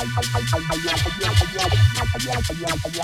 I'm gonna go to the hospital.